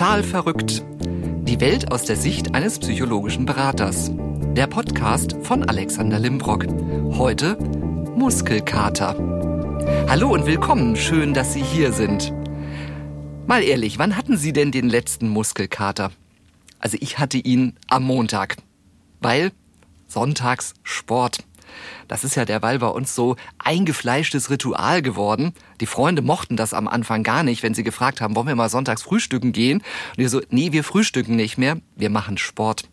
Total verrückt. Die Welt aus der Sicht eines psychologischen Beraters. Der Podcast von Alexander Limbrock. Heute Muskelkater. Hallo und willkommen. Schön, dass Sie hier sind. Mal ehrlich, wann hatten Sie denn den letzten Muskelkater? Also ich hatte ihn am Montag. Weil sonntags Sport. Das ist ja derweil bei uns so eingefleischtes Ritual geworden. Die Freunde mochten das am Anfang gar nicht, wenn sie gefragt haben, wollen wir mal sonntags frühstücken gehen? Und wir so, nee, wir frühstücken nicht mehr, wir machen Sport.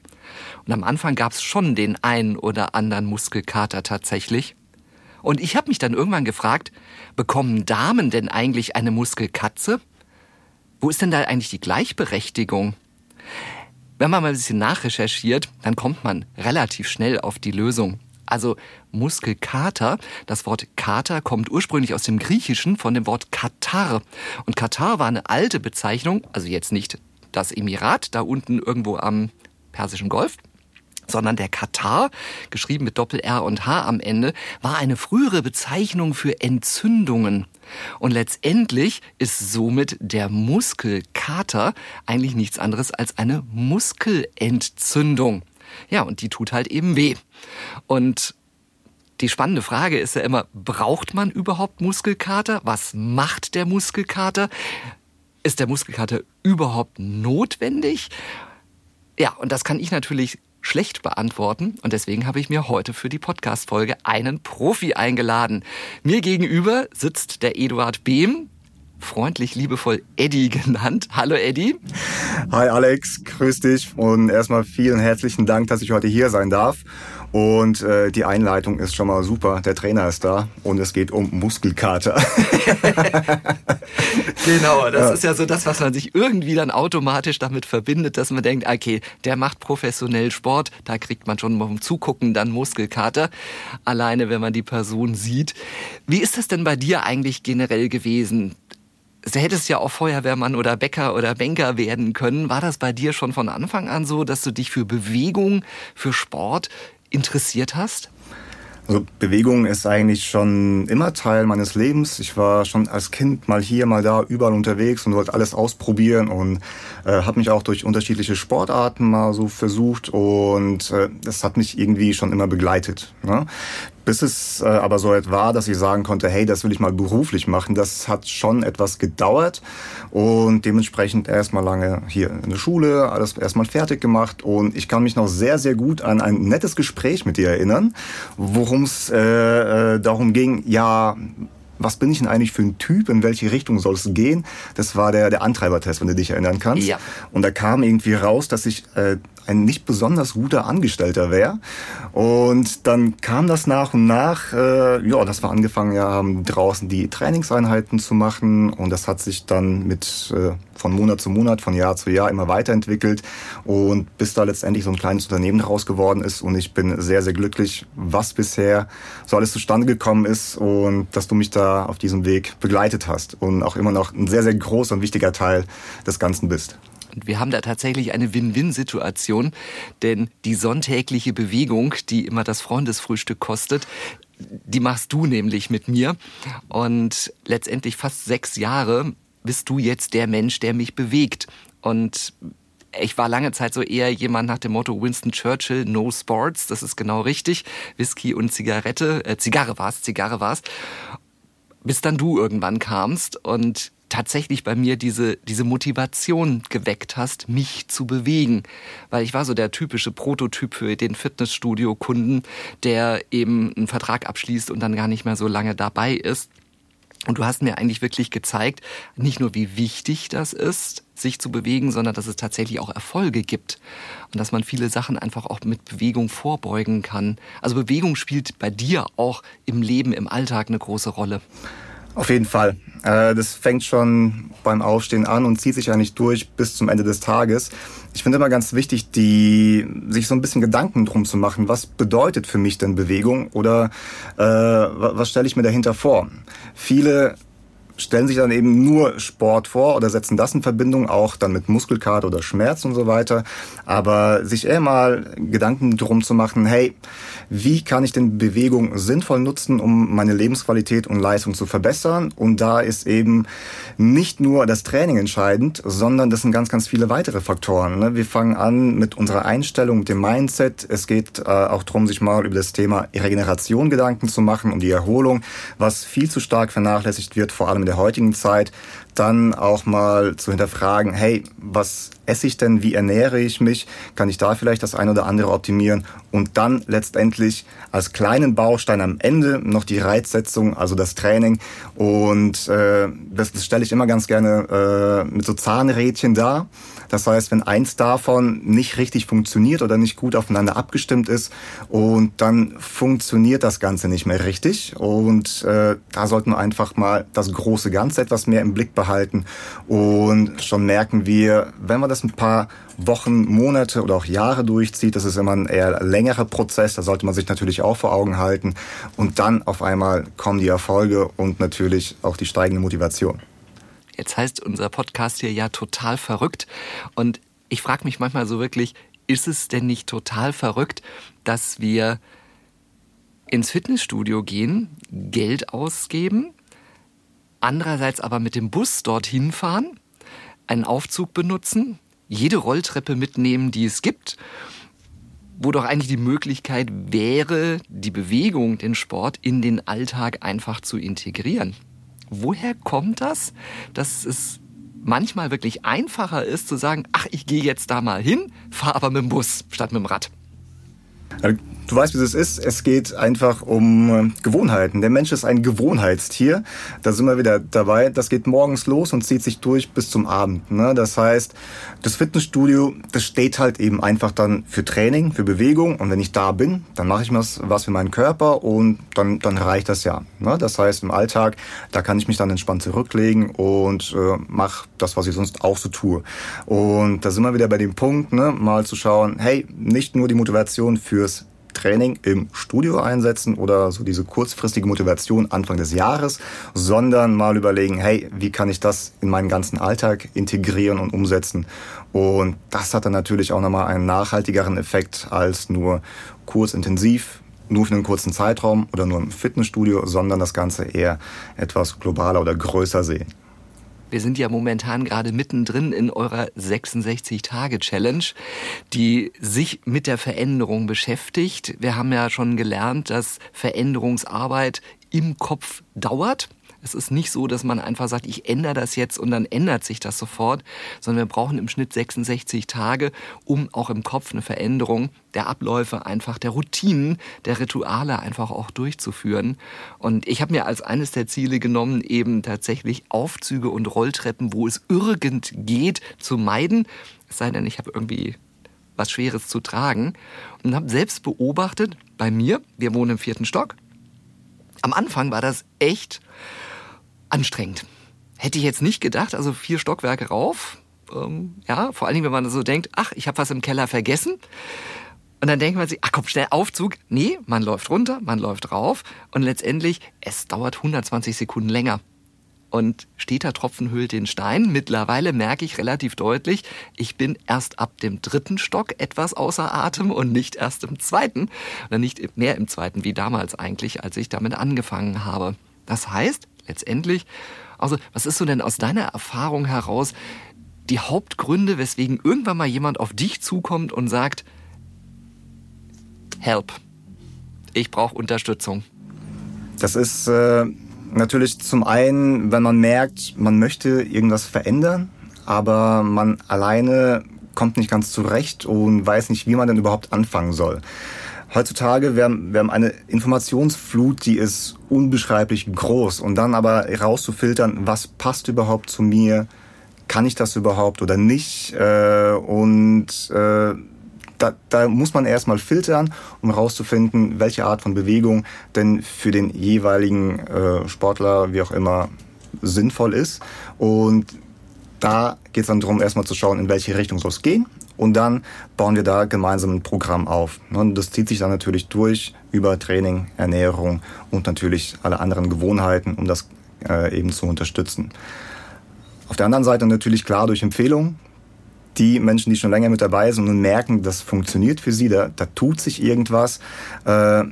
Und am Anfang gab es schon den einen oder anderen Muskelkater tatsächlich. Und ich habe mich dann irgendwann gefragt, bekommen Damen denn eigentlich eine Muskelkatze? Wo ist denn da eigentlich die Gleichberechtigung? Wenn man mal ein bisschen nachrecherchiert, dann kommt man relativ schnell auf die Lösung. Also Muskelkater, das Wort Kater kommt ursprünglich aus dem Griechischen von dem Wort Katar. Und Katar war eine alte Bezeichnung, also jetzt nicht das Emirat da unten irgendwo am Persischen Golf, sondern der Katar, geschrieben mit Doppel-R und H am Ende, war eine frühere Bezeichnung für Entzündungen. Und letztendlich ist somit der Muskelkater eigentlich nichts anderes als eine Muskelentzündung. Ja, und die tut halt eben weh. Und die spannende Frage ist ja immer, braucht man überhaupt Muskelkater? Was macht der Muskelkater? Ist der Muskelkater überhaupt notwendig? Ja, und das kann ich natürlich schlecht beantworten und deswegen habe ich mir heute für die Podcast-Folge einen Profi eingeladen. Mir gegenüber sitzt der Eduard Behm, freundlich liebevoll Eddie genannt. Hallo Eddie. Hi Alex, grüß dich und erstmal vielen herzlichen Dank, dass ich heute hier sein darf. Und äh, die Einleitung ist schon mal super. Der Trainer ist da und es geht um Muskelkater. genau, das ja. ist ja so das, was man sich irgendwie dann automatisch damit verbindet, dass man denkt, okay, der macht professionell Sport, da kriegt man schon beim Zugucken dann Muskelkater. Alleine, wenn man die Person sieht. Wie ist das denn bei dir eigentlich generell gewesen? Du hättest ja auch Feuerwehrmann oder Bäcker oder Banker werden können. War das bei dir schon von Anfang an so, dass du dich für Bewegung, für Sport interessiert hast? Also Bewegung ist eigentlich schon immer Teil meines Lebens. Ich war schon als Kind mal hier, mal da, überall unterwegs und wollte alles ausprobieren und äh, habe mich auch durch unterschiedliche Sportarten mal so versucht und äh, das hat mich irgendwie schon immer begleitet. Ne? Bis es äh, aber so weit war, dass ich sagen konnte, hey, das will ich mal beruflich machen, das hat schon etwas gedauert und dementsprechend erstmal lange hier in der Schule, alles erstmal fertig gemacht und ich kann mich noch sehr, sehr gut an ein nettes Gespräch mit dir erinnern, worum es äh, äh, darum ging, ja, was bin ich denn eigentlich für ein Typ, in welche Richtung soll es gehen? Das war der, der Antreibertest, wenn du dich erinnern kannst. Ja. Und da kam irgendwie raus, dass ich äh, ein nicht besonders guter Angestellter wäre. Und dann kam das nach und nach, äh, ja, dass wir angefangen haben, draußen die Trainingseinheiten zu machen. Und das hat sich dann mit äh, von Monat zu Monat, von Jahr zu Jahr immer weiterentwickelt. Und bis da letztendlich so ein kleines Unternehmen daraus geworden ist. Und ich bin sehr, sehr glücklich, was bisher so alles zustande gekommen ist und dass du mich da auf diesem Weg begleitet hast und auch immer noch ein sehr, sehr großer und wichtiger Teil des Ganzen bist. Und wir haben da tatsächlich eine Win-Win-Situation, denn die sonntägliche Bewegung, die immer das Freundesfrühstück kostet, die machst du nämlich mit mir. Und letztendlich fast sechs Jahre bist du jetzt der Mensch, der mich bewegt. Und ich war lange Zeit so eher jemand nach dem Motto Winston Churchill, no sports, das ist genau richtig. Whisky und Zigarette, äh, Zigarre war's, Zigarre war's. Bis dann du irgendwann kamst und tatsächlich bei mir diese, diese Motivation geweckt hast, mich zu bewegen. Weil ich war so der typische Prototyp für den Fitnessstudio-Kunden, der eben einen Vertrag abschließt und dann gar nicht mehr so lange dabei ist. Und du hast mir eigentlich wirklich gezeigt, nicht nur wie wichtig das ist, sich zu bewegen, sondern dass es tatsächlich auch Erfolge gibt. Und dass man viele Sachen einfach auch mit Bewegung vorbeugen kann. Also Bewegung spielt bei dir auch im Leben, im Alltag eine große Rolle. Auf jeden Fall. Äh, das fängt schon beim Aufstehen an und zieht sich eigentlich durch bis zum Ende des Tages. Ich finde immer ganz wichtig, die, sich so ein bisschen Gedanken drum zu machen, was bedeutet für mich denn Bewegung oder äh, was stelle ich mir dahinter vor? Viele stellen sich dann eben nur Sport vor oder setzen das in Verbindung auch dann mit Muskelkater oder Schmerz und so weiter. Aber sich eher mal Gedanken drum zu machen, hey, wie kann ich denn Bewegung sinnvoll nutzen, um meine Lebensqualität und Leistung zu verbessern? Und da ist eben nicht nur das Training entscheidend, sondern das sind ganz, ganz viele weitere Faktoren. Ne? Wir fangen an mit unserer Einstellung, mit dem Mindset. Es geht äh, auch darum, sich mal über das Thema Regeneration Gedanken zu machen, um die Erholung, was viel zu stark vernachlässigt wird, vor allem der heutigen Zeit, dann auch mal zu hinterfragen, hey, was esse ich denn, wie ernähre ich mich, kann ich da vielleicht das eine oder andere optimieren? Und dann letztendlich als kleinen Baustein am Ende noch die Reizsetzung, also das Training. Und äh, das, das stelle ich immer ganz gerne äh, mit so Zahnrädchen dar. Das heißt, wenn eins davon nicht richtig funktioniert oder nicht gut aufeinander abgestimmt ist und dann funktioniert das Ganze nicht mehr richtig und äh, da sollten wir einfach mal das große Ganze etwas mehr im Blick behalten und schon merken wir, wenn wir das ein paar Wochen, Monate oder auch Jahre durchzieht, das ist immer ein eher längerer Prozess, da sollte man sich natürlich auch vor Augen halten und dann auf einmal kommen die Erfolge und natürlich auch die steigende Motivation. Jetzt heißt unser Podcast hier ja total verrückt und ich frage mich manchmal so wirklich, ist es denn nicht total verrückt, dass wir ins Fitnessstudio gehen, Geld ausgeben, andererseits aber mit dem Bus dorthin fahren, einen Aufzug benutzen, jede Rolltreppe mitnehmen, die es gibt, wo doch eigentlich die Möglichkeit wäre, die Bewegung, den Sport in den Alltag einfach zu integrieren. Woher kommt das, dass es manchmal wirklich einfacher ist zu sagen, ach, ich gehe jetzt da mal hin, fahre aber mit dem Bus statt mit dem Rad? Du weißt, wie es ist. Es geht einfach um äh, Gewohnheiten. Der Mensch ist ein Gewohnheitstier. Da sind wir wieder dabei. Das geht morgens los und zieht sich durch bis zum Abend. Ne? Das heißt, das Fitnessstudio, das steht halt eben einfach dann für Training, für Bewegung. Und wenn ich da bin, dann mache ich was, was für meinen Körper und dann, dann reicht das ja. Ne? Das heißt, im Alltag, da kann ich mich dann entspannt zurücklegen und äh, mache das, was ich sonst auch so tue. Und da sind wir wieder bei dem Punkt, ne? mal zu schauen, hey, nicht nur die Motivation fürs Training im Studio einsetzen oder so diese kurzfristige Motivation Anfang des Jahres, sondern mal überlegen, hey, wie kann ich das in meinen ganzen Alltag integrieren und umsetzen? Und das hat dann natürlich auch nochmal einen nachhaltigeren Effekt als nur kurzintensiv nur für einen kurzen Zeitraum oder nur im Fitnessstudio, sondern das Ganze eher etwas globaler oder größer sehen. Wir sind ja momentan gerade mittendrin in eurer 66-Tage-Challenge, die sich mit der Veränderung beschäftigt. Wir haben ja schon gelernt, dass Veränderungsarbeit im Kopf dauert. Es ist nicht so, dass man einfach sagt, ich ändere das jetzt und dann ändert sich das sofort, sondern wir brauchen im Schnitt 66 Tage, um auch im Kopf eine Veränderung der Abläufe, einfach der Routinen, der Rituale einfach auch durchzuführen. Und ich habe mir als eines der Ziele genommen, eben tatsächlich Aufzüge und Rolltreppen, wo es irgend geht, zu meiden. Es sei denn, ich habe irgendwie was Schweres zu tragen. Und habe selbst beobachtet, bei mir, wir wohnen im vierten Stock, am Anfang war das echt anstrengend. Hätte ich jetzt nicht gedacht, also vier Stockwerke rauf. Ähm, ja, vor allen Dingen, wenn man so denkt, ach, ich habe was im Keller vergessen. Und dann denkt man sich, ach komm, schnell Aufzug. Nee, man läuft runter, man läuft rauf und letztendlich, es dauert 120 Sekunden länger. Und steter Tropfen hüllt den Stein. Mittlerweile merke ich relativ deutlich, ich bin erst ab dem dritten Stock etwas außer Atem und nicht erst im zweiten. Oder nicht mehr im zweiten wie damals eigentlich, als ich damit angefangen habe. Das heißt, letztendlich, also was ist so denn aus deiner Erfahrung heraus die Hauptgründe, weswegen irgendwann mal jemand auf dich zukommt und sagt, Help, ich brauche Unterstützung? Das ist äh, natürlich zum einen, wenn man merkt, man möchte irgendwas verändern, aber man alleine kommt nicht ganz zurecht und weiß nicht, wie man denn überhaupt anfangen soll. Heutzutage, wir haben, wir haben eine Informationsflut, die ist unbeschreiblich groß. Und dann aber rauszufiltern, was passt überhaupt zu mir, kann ich das überhaupt oder nicht? Äh, und äh, da, da muss man erstmal filtern, um herauszufinden, welche Art von Bewegung denn für den jeweiligen äh, Sportler, wie auch immer, sinnvoll ist. Und da geht es dann darum, erstmal zu schauen, in welche Richtung soll es gehen. Und dann bauen wir da gemeinsam ein Programm auf. Und das zieht sich dann natürlich durch über Training, Ernährung und natürlich alle anderen Gewohnheiten, um das äh, eben zu unterstützen. Auf der anderen Seite natürlich klar durch Empfehlungen. Die Menschen, die schon länger mit dabei sind und merken, das funktioniert für sie, da, da tut sich irgendwas. Äh,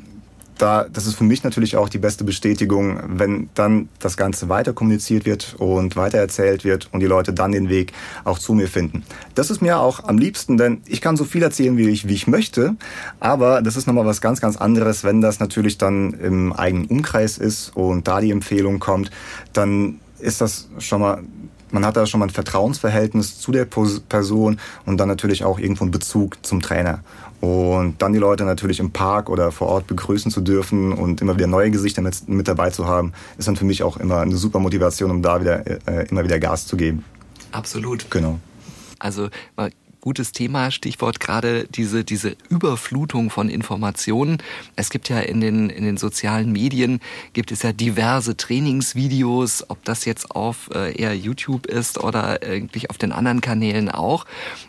da, das ist für mich natürlich auch die beste Bestätigung, wenn dann das Ganze weiter kommuniziert wird und weiter erzählt wird und die Leute dann den Weg auch zu mir finden. Das ist mir auch am liebsten, denn ich kann so viel erzählen, wie ich, wie ich möchte, aber das ist nochmal was ganz, ganz anderes, wenn das natürlich dann im eigenen Umkreis ist und da die Empfehlung kommt, dann ist das schon mal man hat da schon mal ein Vertrauensverhältnis zu der Person und dann natürlich auch irgendwo einen Bezug zum Trainer. Und dann die Leute natürlich im Park oder vor Ort begrüßen zu dürfen und immer wieder neue Gesichter mit, mit dabei zu haben, ist dann für mich auch immer eine super Motivation, um da wieder äh, immer wieder Gas zu geben. Absolut. Genau. Also gutes Thema, Stichwort gerade diese, diese Überflutung von Informationen. Es gibt ja in den, in den sozialen Medien, gibt es ja diverse Trainingsvideos, ob das jetzt auf äh, eher YouTube ist oder eigentlich auf den anderen Kanälen auch.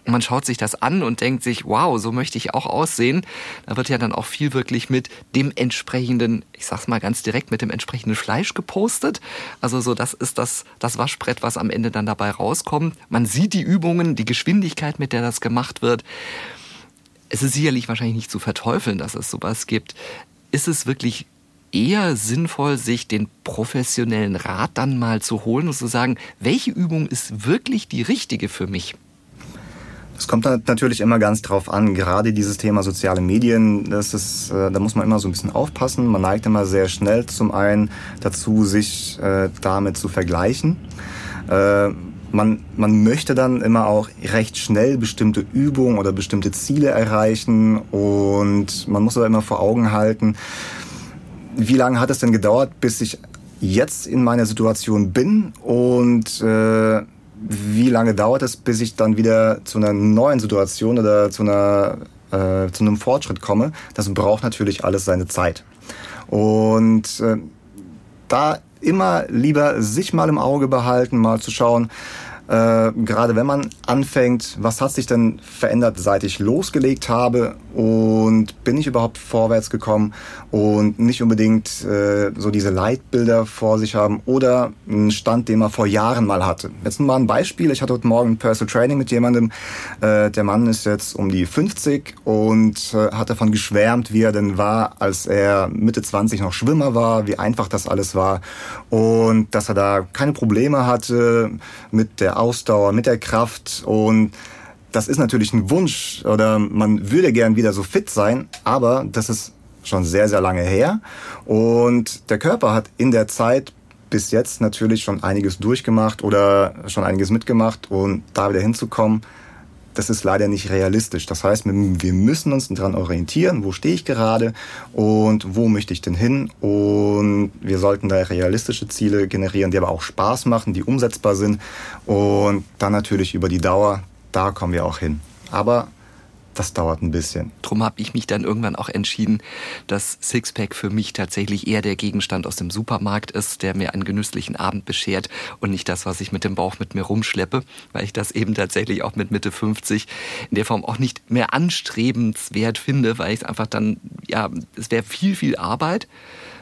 Und man schaut sich das an und denkt sich, wow, so möchte ich auch aussehen. Da wird ja dann auch viel wirklich mit dem entsprechenden, ich sag's mal ganz direkt, mit dem entsprechenden Fleisch gepostet. Also so, das ist das, das Waschbrett, was am Ende dann dabei rauskommt. Man sieht die Übungen, die Geschwindigkeit, mit der das gemacht wird. Es ist sicherlich wahrscheinlich nicht zu verteufeln, dass es sowas gibt. Ist es wirklich eher sinnvoll, sich den professionellen Rat dann mal zu holen und zu sagen, welche Übung ist wirklich die richtige für mich? Es kommt natürlich immer ganz drauf an. Gerade dieses Thema soziale Medien, das ist, äh, da muss man immer so ein bisschen aufpassen. Man neigt immer sehr schnell zum einen dazu, sich äh, damit zu vergleichen. Man, man möchte dann immer auch recht schnell bestimmte Übungen oder bestimmte Ziele erreichen und man muss aber immer vor Augen halten, wie lange hat es denn gedauert, bis ich jetzt in meiner Situation bin und äh, wie lange dauert es, bis ich dann wieder zu einer neuen Situation oder zu einer äh, zu einem Fortschritt komme. Das braucht natürlich alles seine Zeit. Und äh, da immer lieber sich mal im Auge behalten, mal zu schauen, äh, gerade wenn man anfängt, was hat sich denn verändert, seit ich losgelegt habe und bin ich überhaupt vorwärts gekommen und nicht unbedingt äh, so diese Leitbilder vor sich haben oder einen Stand, den man vor Jahren mal hatte. Jetzt mal ein Beispiel. Ich hatte heute Morgen ein Personal Training mit jemandem. Äh, der Mann ist jetzt um die 50 und äh, hat davon geschwärmt, wie er denn war, als er Mitte 20 noch Schwimmer war, wie einfach das alles war und dass er da keine Probleme hatte mit Ausdauer, mit der Kraft. Und das ist natürlich ein Wunsch oder man würde gern wieder so fit sein, aber das ist schon sehr, sehr lange her. Und der Körper hat in der Zeit bis jetzt natürlich schon einiges durchgemacht oder schon einiges mitgemacht. Und da wieder hinzukommen, das ist leider nicht realistisch. Das heißt, wir müssen uns daran orientieren, wo stehe ich gerade und wo möchte ich denn hin. Und wir sollten da realistische Ziele generieren, die aber auch Spaß machen, die umsetzbar sind. Und dann natürlich über die Dauer, da kommen wir auch hin. Aber das dauert ein bisschen. Drum habe ich mich dann irgendwann auch entschieden, dass Sixpack für mich tatsächlich eher der Gegenstand aus dem Supermarkt ist, der mir einen genüsslichen Abend beschert und nicht das, was ich mit dem Bauch mit mir rumschleppe, weil ich das eben tatsächlich auch mit Mitte 50 in der Form auch nicht mehr anstrebenswert finde, weil ich es einfach dann, ja, es wäre viel, viel Arbeit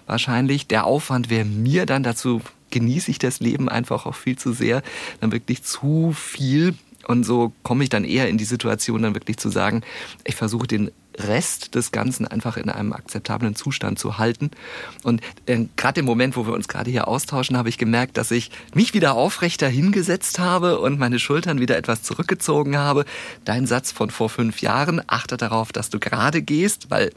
wahrscheinlich. Der Aufwand wäre mir dann dazu genieße ich das Leben einfach auch viel zu sehr, dann wirklich zu viel und so komme ich dann eher in die Situation, dann wirklich zu sagen, ich versuche den Rest des Ganzen einfach in einem akzeptablen Zustand zu halten. Und äh, gerade im Moment, wo wir uns gerade hier austauschen, habe ich gemerkt, dass ich mich wieder aufrechter hingesetzt habe und meine Schultern wieder etwas zurückgezogen habe. Dein Satz von vor fünf Jahren, achte darauf, dass du gerade gehst, weil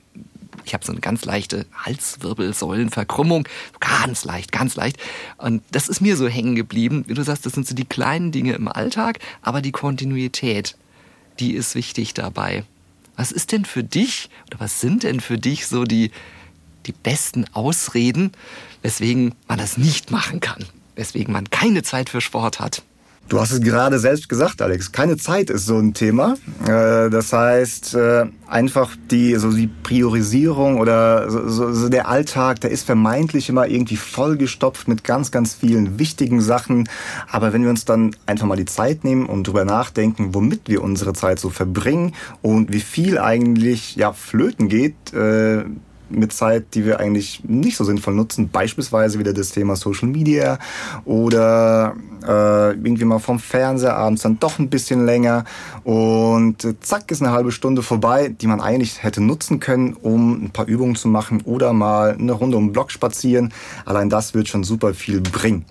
ich habe so eine ganz leichte Halswirbelsäulenverkrümmung. Ganz leicht, ganz leicht. Und das ist mir so hängen geblieben. Wie du sagst, das sind so die kleinen Dinge im Alltag, aber die Kontinuität, die ist wichtig dabei. Was ist denn für dich oder was sind denn für dich so die, die besten Ausreden, weswegen man das nicht machen kann? Weswegen man keine Zeit für Sport hat? Du hast es gerade selbst gesagt, Alex. Keine Zeit ist so ein Thema. Äh, das heißt, äh, einfach die, so die Priorisierung oder so, so der Alltag, der ist vermeintlich immer irgendwie vollgestopft mit ganz, ganz vielen wichtigen Sachen. Aber wenn wir uns dann einfach mal die Zeit nehmen und drüber nachdenken, womit wir unsere Zeit so verbringen und wie viel eigentlich, ja, flöten geht, äh, mit Zeit, die wir eigentlich nicht so sinnvoll nutzen. Beispielsweise wieder das Thema Social Media oder äh, irgendwie mal vom Fernseher abends dann doch ein bisschen länger und zack ist eine halbe Stunde vorbei, die man eigentlich hätte nutzen können, um ein paar Übungen zu machen oder mal eine Runde um den Block spazieren. Allein das wird schon super viel bringen.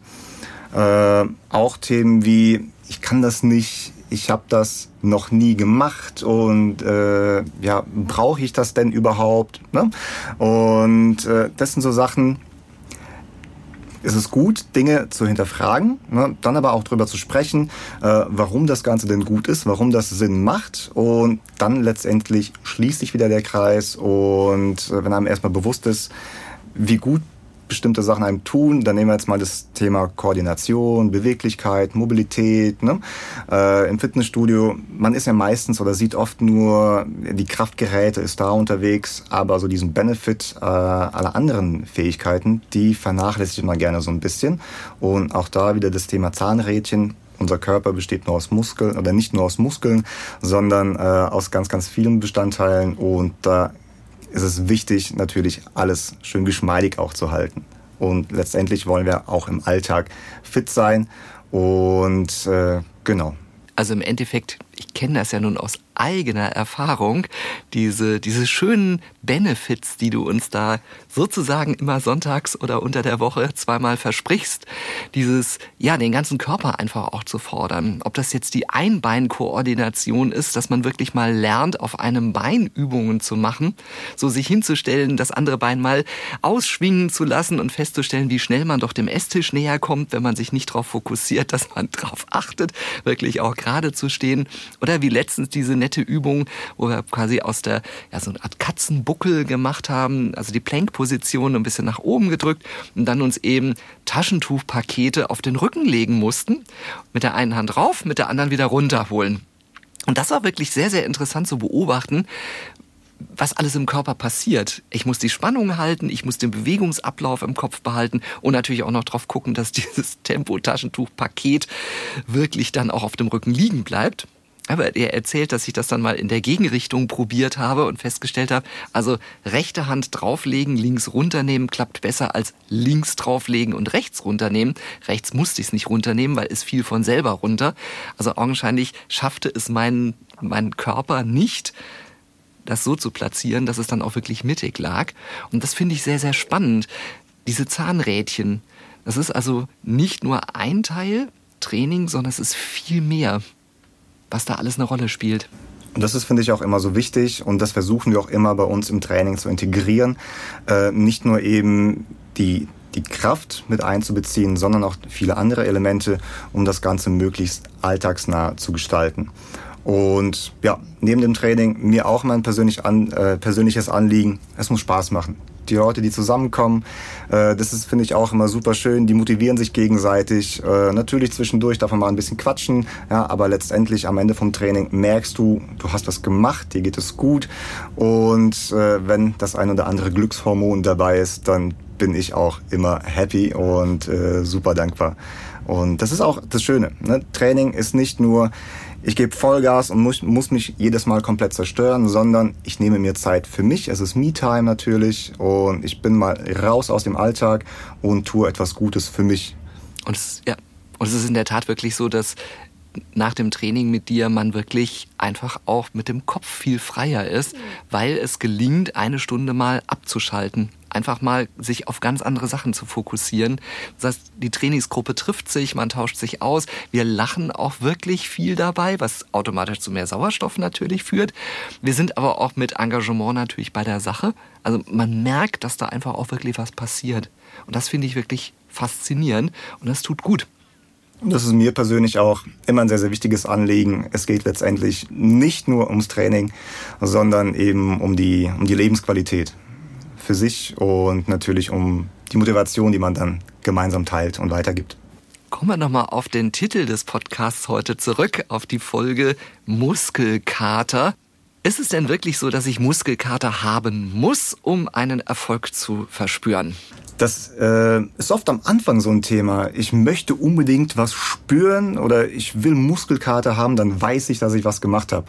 Äh, auch Themen wie ich kann das nicht, ich habe das noch nie gemacht und äh, ja, brauche ich das denn überhaupt? Ne? Und äh, das sind so Sachen, es ist gut, Dinge zu hinterfragen, ne? dann aber auch darüber zu sprechen, äh, warum das Ganze denn gut ist, warum das Sinn macht und dann letztendlich schließt sich wieder der Kreis und äh, wenn einem erstmal bewusst ist, wie gut bestimmte Sachen einem tun. Dann nehmen wir jetzt mal das Thema Koordination, Beweglichkeit, Mobilität. Ne? Äh, Im Fitnessstudio, man ist ja meistens oder sieht oft nur, die Kraftgeräte ist da unterwegs, aber so diesen Benefit äh, aller anderen Fähigkeiten, die vernachlässigt man gerne so ein bisschen. Und auch da wieder das Thema Zahnrädchen unser Körper besteht nur aus Muskeln oder nicht nur aus Muskeln, sondern äh, aus ganz, ganz vielen Bestandteilen und da ist es wichtig, natürlich alles schön geschmeidig auch zu halten. Und letztendlich wollen wir auch im Alltag fit sein. Und äh, genau. Also im Endeffekt, ich kenne das ja nun aus eigener Erfahrung, diese, diese schönen Benefits, die du uns da sozusagen immer sonntags oder unter der Woche zweimal versprichst, dieses, ja, den ganzen Körper einfach auch zu fordern. Ob das jetzt die Einbeinkoordination ist, dass man wirklich mal lernt, auf einem Bein Übungen zu machen, so sich hinzustellen, das andere Bein mal ausschwingen zu lassen und festzustellen, wie schnell man doch dem Esstisch näher kommt, wenn man sich nicht darauf fokussiert, dass man darauf achtet, wirklich auch gerade zu stehen. Oder wie letztens diese nette Übung, wo wir quasi aus der, ja, so eine Art Katzenbuckel gemacht haben, also die Plankposition ein bisschen nach oben gedrückt und dann uns eben Taschentuchpakete auf den Rücken legen mussten. Mit der einen Hand rauf, mit der anderen wieder runterholen. Und das war wirklich sehr, sehr interessant zu beobachten, was alles im Körper passiert. Ich muss die Spannung halten, ich muss den Bewegungsablauf im Kopf behalten und natürlich auch noch darauf gucken, dass dieses Tempo-Taschentuch-Paket wirklich dann auch auf dem Rücken liegen bleibt. Aber er erzählt, dass ich das dann mal in der Gegenrichtung probiert habe und festgestellt habe, also rechte Hand drauflegen, links runternehmen klappt besser als links drauflegen und rechts runternehmen. Rechts musste ich es nicht runternehmen, weil es fiel von selber runter. Also augenscheinlich schaffte es mein, mein Körper nicht, das so zu platzieren, dass es dann auch wirklich mittig lag. Und das finde ich sehr, sehr spannend. Diese Zahnrädchen. Das ist also nicht nur ein Teil Training, sondern es ist viel mehr was da alles eine Rolle spielt. Und das ist, finde ich, auch immer so wichtig und das versuchen wir auch immer bei uns im Training zu integrieren. Äh, nicht nur eben die, die Kraft mit einzubeziehen, sondern auch viele andere Elemente, um das Ganze möglichst alltagsnah zu gestalten. Und ja, neben dem Training mir auch mein persönlich an, äh, persönliches Anliegen, es muss Spaß machen die Leute, die zusammenkommen. Äh, das ist, finde ich, auch immer super schön. Die motivieren sich gegenseitig. Äh, natürlich zwischendurch darf man mal ein bisschen quatschen, ja, aber letztendlich am Ende vom Training merkst du, du hast was gemacht, dir geht es gut. Und äh, wenn das ein oder andere Glückshormon dabei ist, dann bin ich auch immer happy und äh, super dankbar. Und das ist auch das Schöne. Ne? Training ist nicht nur ich gebe Vollgas und muss, muss mich jedes Mal komplett zerstören, sondern ich nehme mir Zeit für mich. Es ist Me-Time natürlich und ich bin mal raus aus dem Alltag und tue etwas Gutes für mich. Und es, ja, und es ist in der Tat wirklich so, dass nach dem Training mit dir man wirklich einfach auch mit dem Kopf viel freier ist, weil es gelingt, eine Stunde mal abzuschalten einfach mal sich auf ganz andere Sachen zu fokussieren. Das heißt, die Trainingsgruppe trifft sich, man tauscht sich aus. Wir lachen auch wirklich viel dabei, was automatisch zu mehr Sauerstoff natürlich führt. Wir sind aber auch mit Engagement natürlich bei der Sache. Also man merkt, dass da einfach auch wirklich was passiert. Und das finde ich wirklich faszinierend und das tut gut. Das ist mir persönlich auch immer ein sehr, sehr wichtiges Anliegen. Es geht letztendlich nicht nur ums Training, sondern eben um die, um die Lebensqualität für sich und natürlich um die Motivation, die man dann gemeinsam teilt und weitergibt. Kommen wir nochmal auf den Titel des Podcasts heute zurück, auf die Folge Muskelkater. Ist es denn wirklich so, dass ich Muskelkater haben muss, um einen Erfolg zu verspüren? Das äh, ist oft am Anfang so ein Thema. Ich möchte unbedingt was spüren oder ich will Muskelkater haben, dann weiß ich, dass ich was gemacht habe.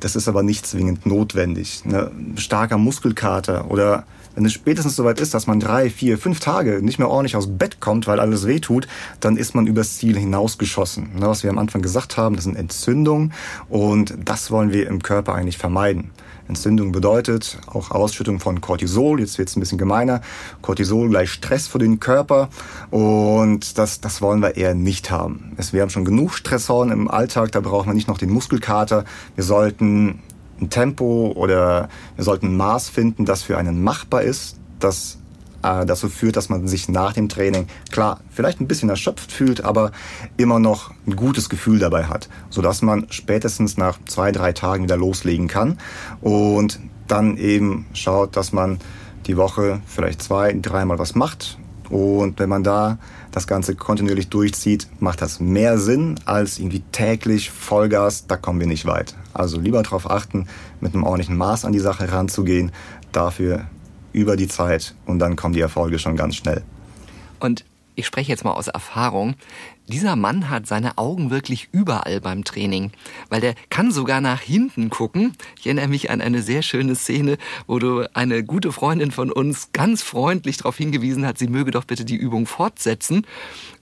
Das ist aber nicht zwingend notwendig. Ne? Starker Muskelkater oder wenn es spätestens soweit ist, dass man drei, vier, fünf Tage nicht mehr ordentlich aus Bett kommt, weil alles wehtut, dann ist man übers Ziel hinausgeschossen. Ne? Was wir am Anfang gesagt haben, das sind Entzündungen und das wollen wir im Körper eigentlich vermeiden. Entzündung bedeutet auch Ausschüttung von Cortisol. Jetzt wird es ein bisschen gemeiner. Cortisol gleich Stress für den Körper und das, das wollen wir eher nicht haben. Es, wir haben schon genug Stressoren im Alltag, da brauchen wir nicht noch den Muskelkater. Wir sollten ein Tempo oder wir sollten ein Maß finden, das für einen machbar ist, das äh, dazu führt, dass man sich nach dem Training klar vielleicht ein bisschen erschöpft fühlt, aber immer noch ein gutes Gefühl dabei hat, sodass man spätestens nach zwei, drei Tagen wieder loslegen kann und dann eben schaut, dass man die Woche vielleicht zwei, dreimal was macht. Und wenn man da das Ganze kontinuierlich durchzieht, macht das mehr Sinn als irgendwie täglich Vollgas. Da kommen wir nicht weit. Also lieber darauf achten, mit einem ordentlichen Maß an die Sache ranzugehen. Dafür über die Zeit und dann kommen die Erfolge schon ganz schnell. Und ich spreche jetzt mal aus Erfahrung, dieser Mann hat seine Augen wirklich überall beim Training, weil der kann sogar nach hinten gucken. Ich erinnere mich an eine sehr schöne Szene, wo du eine gute Freundin von uns ganz freundlich darauf hingewiesen hat, sie möge doch bitte die Übung fortsetzen,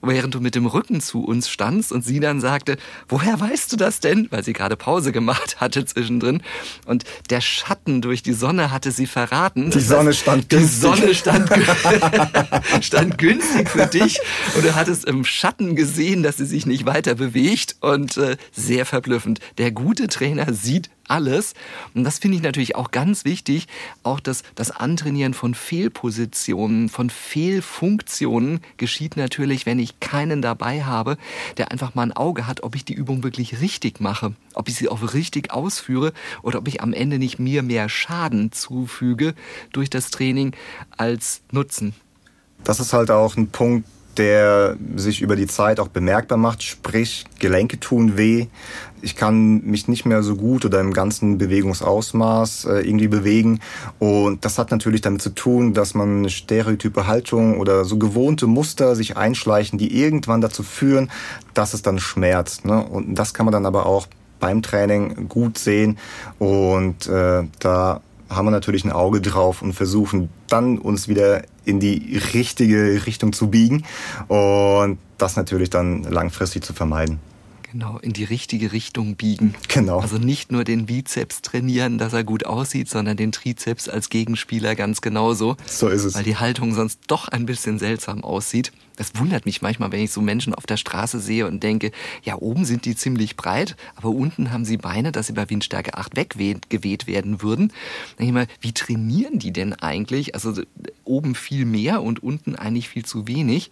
während du mit dem Rücken zu uns standst und sie dann sagte, woher weißt du das denn? Weil sie gerade Pause gemacht hatte zwischendrin und der Schatten durch die Sonne hatte sie verraten. Die Sonne stand günstig. Die Sonne stand, stand günstig für dich und du hattest im Schatten gesehen, sehen, dass sie sich nicht weiter bewegt und äh, sehr verblüffend. Der gute Trainer sieht alles. Und das finde ich natürlich auch ganz wichtig. Auch das, das Antrainieren von Fehlpositionen, von Fehlfunktionen geschieht natürlich, wenn ich keinen dabei habe, der einfach mal ein Auge hat, ob ich die Übung wirklich richtig mache, ob ich sie auch richtig ausführe oder ob ich am Ende nicht mir mehr Schaden zufüge durch das Training als Nutzen. Das ist halt auch ein Punkt, der sich über die Zeit auch bemerkbar macht, sprich Gelenke tun weh. Ich kann mich nicht mehr so gut oder im ganzen Bewegungsausmaß äh, irgendwie bewegen. Und das hat natürlich damit zu tun, dass man stereotype Haltung oder so gewohnte Muster sich einschleichen, die irgendwann dazu führen, dass es dann schmerzt. Ne? Und das kann man dann aber auch beim Training gut sehen. Und äh, da haben wir natürlich ein Auge drauf und versuchen dann uns wieder in die richtige Richtung zu biegen und das natürlich dann langfristig zu vermeiden. Genau, in die richtige Richtung biegen. Genau. Also nicht nur den Bizeps trainieren, dass er gut aussieht, sondern den Trizeps als Gegenspieler ganz genauso. So ist es. Weil die Haltung sonst doch ein bisschen seltsam aussieht. Das wundert mich manchmal, wenn ich so Menschen auf der Straße sehe und denke, ja, oben sind die ziemlich breit, aber unten haben sie Beine, dass sie bei Windstärke 8 weggeweht werden würden. Denke ich mal, wie trainieren die denn eigentlich? Also oben viel mehr und unten eigentlich viel zu wenig.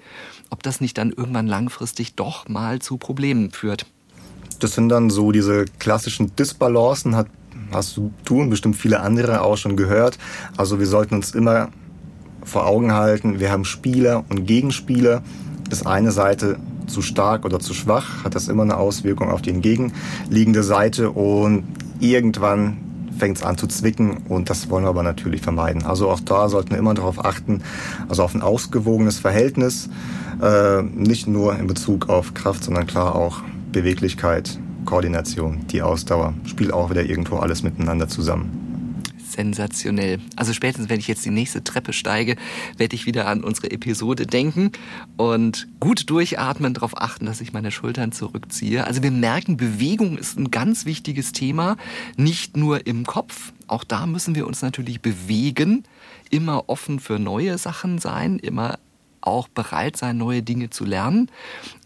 Ob das nicht dann irgendwann langfristig doch mal zu Problemen führt. Das sind dann so diese klassischen Disbalancen, hat, hast du, du und bestimmt viele andere auch schon gehört. Also wir sollten uns immer vor Augen halten, wir haben Spieler und Gegenspieler. Ist eine Seite zu stark oder zu schwach, hat das immer eine Auswirkung auf die entgegenliegende Seite und irgendwann fängt es an zu zwicken und das wollen wir aber natürlich vermeiden. Also auch da sollten wir immer darauf achten, also auf ein ausgewogenes Verhältnis, äh, nicht nur in Bezug auf Kraft, sondern klar auch Beweglichkeit, Koordination, die Ausdauer, spielt auch wieder irgendwo alles miteinander zusammen sensationell. Also spätestens, wenn ich jetzt die nächste Treppe steige, werde ich wieder an unsere Episode denken und gut durchatmen, darauf achten, dass ich meine Schultern zurückziehe. Also wir merken, Bewegung ist ein ganz wichtiges Thema, nicht nur im Kopf. Auch da müssen wir uns natürlich bewegen, immer offen für neue Sachen sein, immer auch bereit sein, neue Dinge zu lernen.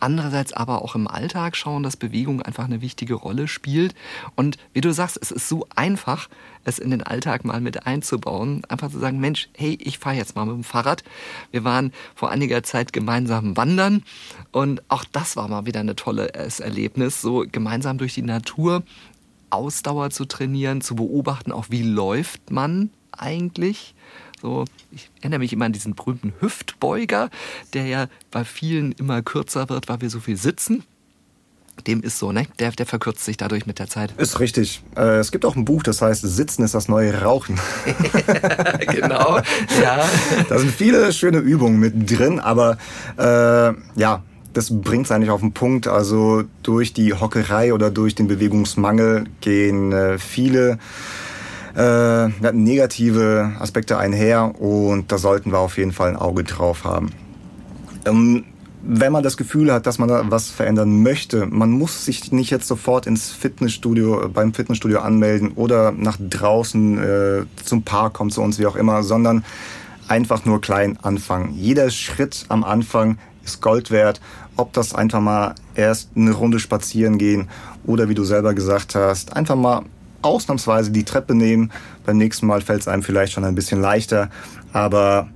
Andererseits aber auch im Alltag schauen, dass Bewegung einfach eine wichtige Rolle spielt. Und wie du sagst, es ist so einfach, es in den Alltag mal mit einzubauen. Einfach zu sagen, Mensch, hey, ich fahre jetzt mal mit dem Fahrrad. Wir waren vor einiger Zeit gemeinsam wandern und auch das war mal wieder eine tolle Erlebnis, so gemeinsam durch die Natur Ausdauer zu trainieren, zu beobachten, auch wie läuft man eigentlich so, ich erinnere mich immer an diesen berühmten Hüftbeuger, der ja bei vielen immer kürzer wird, weil wir so viel sitzen. Dem ist so, ne? Der, der verkürzt sich dadurch mit der Zeit. Ist richtig. Äh, es gibt auch ein Buch, das heißt Sitzen ist das neue Rauchen. genau, ja. Da sind viele schöne Übungen mit drin, aber äh, ja, das bringt es eigentlich auf den Punkt. Also durch die Hockerei oder durch den Bewegungsmangel gehen äh, viele äh, negative Aspekte einher und da sollten wir auf jeden Fall ein Auge drauf haben. Ähm, wenn man das Gefühl hat, dass man da was verändern möchte, man muss sich nicht jetzt sofort ins Fitnessstudio, beim Fitnessstudio anmelden oder nach draußen äh, zum Park kommen zu uns, wie auch immer, sondern einfach nur klein anfangen. Jeder Schritt am Anfang ist Gold wert. Ob das einfach mal erst eine Runde spazieren gehen oder wie du selber gesagt hast, einfach mal ausnahmsweise die Treppe nehmen. Beim nächsten Mal fällt es einem vielleicht schon ein bisschen leichter. Aber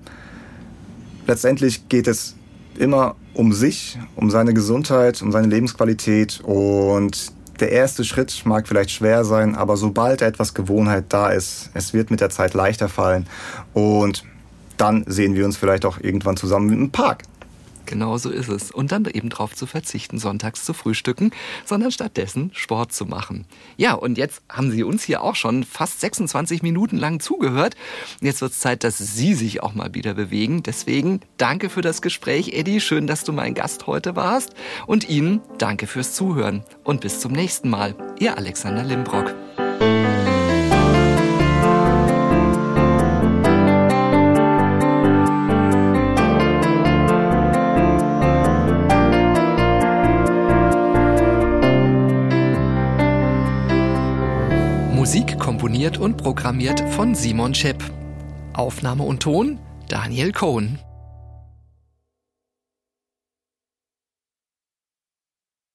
letztendlich geht es immer um sich, um seine Gesundheit, um seine Lebensqualität und der erste Schritt mag vielleicht schwer sein, aber sobald etwas Gewohnheit da ist, es wird mit der Zeit leichter fallen und dann sehen wir uns vielleicht auch irgendwann zusammen im Park. Genau so ist es. Und dann eben darauf zu verzichten, sonntags zu frühstücken, sondern stattdessen Sport zu machen. Ja, und jetzt haben Sie uns hier auch schon fast 26 Minuten lang zugehört. Jetzt wird es Zeit, dass Sie sich auch mal wieder bewegen. Deswegen danke für das Gespräch, Eddie. Schön, dass du mein Gast heute warst. Und Ihnen danke fürs Zuhören. Und bis zum nächsten Mal. Ihr Alexander Limbrock. Komponiert und programmiert von Simon Schepp. Aufnahme und Ton Daniel Cohn.